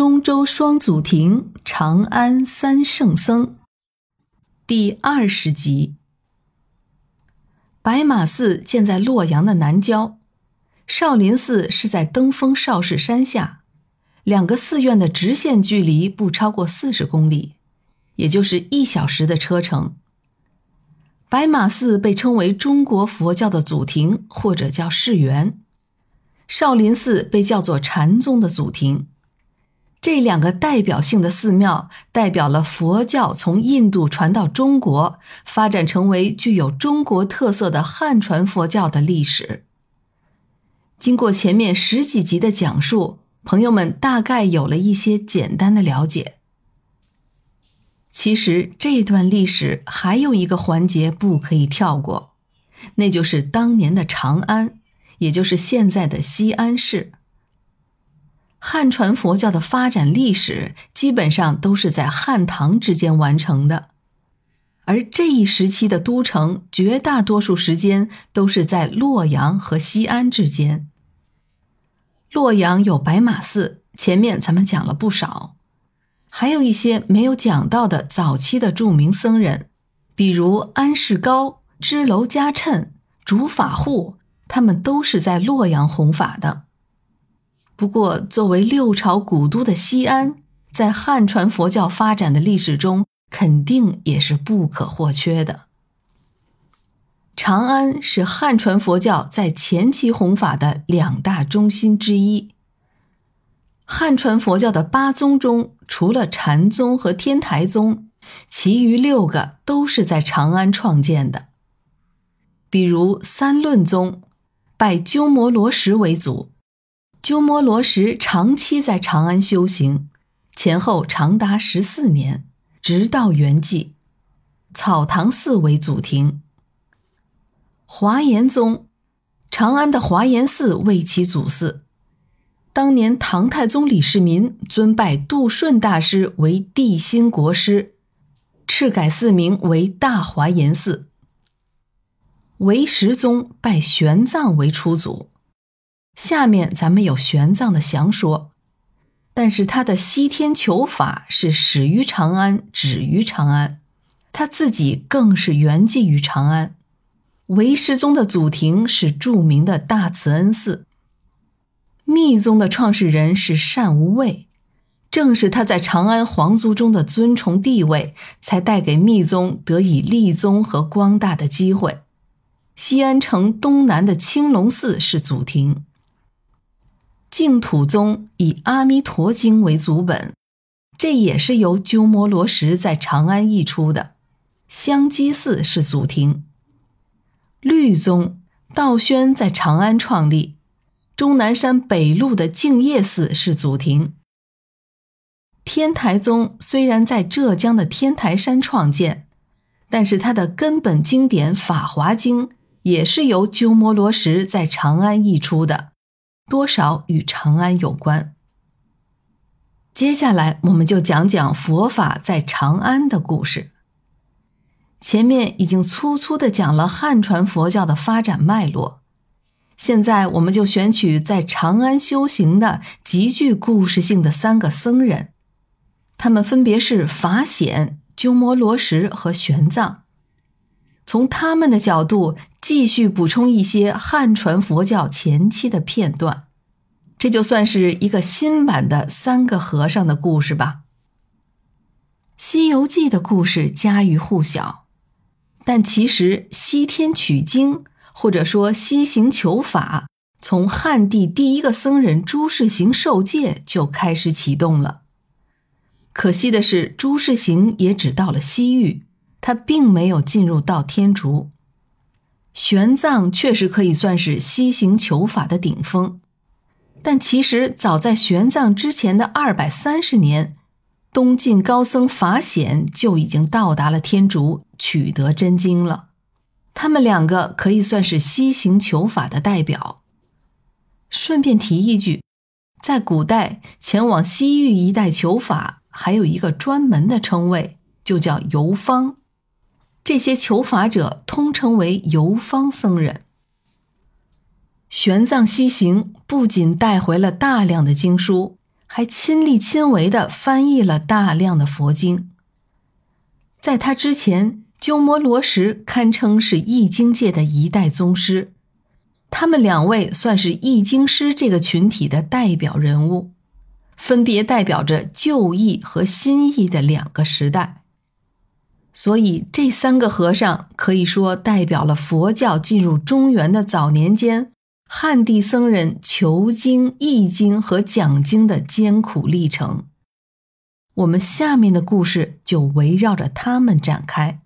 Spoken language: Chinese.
中州双祖庭，长安三圣僧，第二十集。白马寺建在洛阳的南郊，少林寺是在登封少室山下，两个寺院的直线距离不超过四十公里，也就是一小时的车程。白马寺被称为中国佛教的祖庭，或者叫世园；少林寺被叫做禅宗的祖庭。这两个代表性的寺庙，代表了佛教从印度传到中国，发展成为具有中国特色的汉传佛教的历史。经过前面十几集的讲述，朋友们大概有了一些简单的了解。其实这段历史还有一个环节不可以跳过，那就是当年的长安，也就是现在的西安市。汉传佛教的发展历史基本上都是在汉唐之间完成的，而这一时期的都城绝大多数时间都是在洛阳和西安之间。洛阳有白马寺，前面咱们讲了不少，还有一些没有讲到的早期的著名僧人，比如安世高、支娄迦谶、竺法护，他们都是在洛阳弘法的。不过，作为六朝古都的西安，在汉传佛教发展的历史中，肯定也是不可或缺的。长安是汉传佛教在前期弘法的两大中心之一。汉传佛教的八宗中，除了禅宗和天台宗，其余六个都是在长安创建的。比如三论宗，拜鸠摩罗什为祖。鸠摩罗什长期在长安修行，前后长达十四年，直到圆寂。草堂寺为祖庭。华严宗，长安的华严寺为其祖寺。当年唐太宗李世民尊拜杜顺大师为帝心国师，敕改寺名为大华严寺。唯识宗拜玄奘为初祖。下面咱们有玄奘的详说，但是他的西天求法是始于长安，止于长安，他自己更是圆寂于长安。唯识宗的祖庭是著名的大慈恩寺。密宗的创始人是善无畏，正是他在长安皇族中的尊崇地位，才带给密宗得以立宗和光大的机会。西安城东南的青龙寺是祖庭。净土宗以《阿弥陀经》为祖本，这也是由鸠摩罗什在长安译出的。香积寺是祖庭。律宗道宣在长安创立，终南山北麓的净业寺是祖庭。天台宗虽然在浙江的天台山创建，但是它的根本经典《法华经》也是由鸠摩罗什在长安译出的。多少与长安有关。接下来，我们就讲讲佛法在长安的故事。前面已经粗粗的讲了汉传佛教的发展脉络，现在我们就选取在长安修行的极具故事性的三个僧人，他们分别是法显、鸠摩罗什和玄奘。从他们的角度继续补充一些汉传佛教前期的片段，这就算是一个新版的三个和尚的故事吧。《西游记》的故事家喻户晓，但其实西天取经或者说西行求法，从汉地第一个僧人朱士行受戒就开始启动了。可惜的是，朱士行也只到了西域。他并没有进入到天竺，玄奘确实可以算是西行求法的顶峰，但其实早在玄奘之前的二百三十年，东晋高僧法显就已经到达了天竺，取得真经了。他们两个可以算是西行求法的代表。顺便提一句，在古代前往西域一带求法，还有一个专门的称谓，就叫游方。这些求法者通称为游方僧人。玄奘西行不仅带回了大量的经书，还亲力亲为地翻译了大量的佛经。在他之前，鸠摩罗什堪称是译经界的一代宗师。他们两位算是译经师这个群体的代表人物，分别代表着旧译和新译的两个时代。所以，这三个和尚可以说代表了佛教进入中原的早年间，汉地僧人求经、译经和讲经的艰苦历程。我们下面的故事就围绕着他们展开。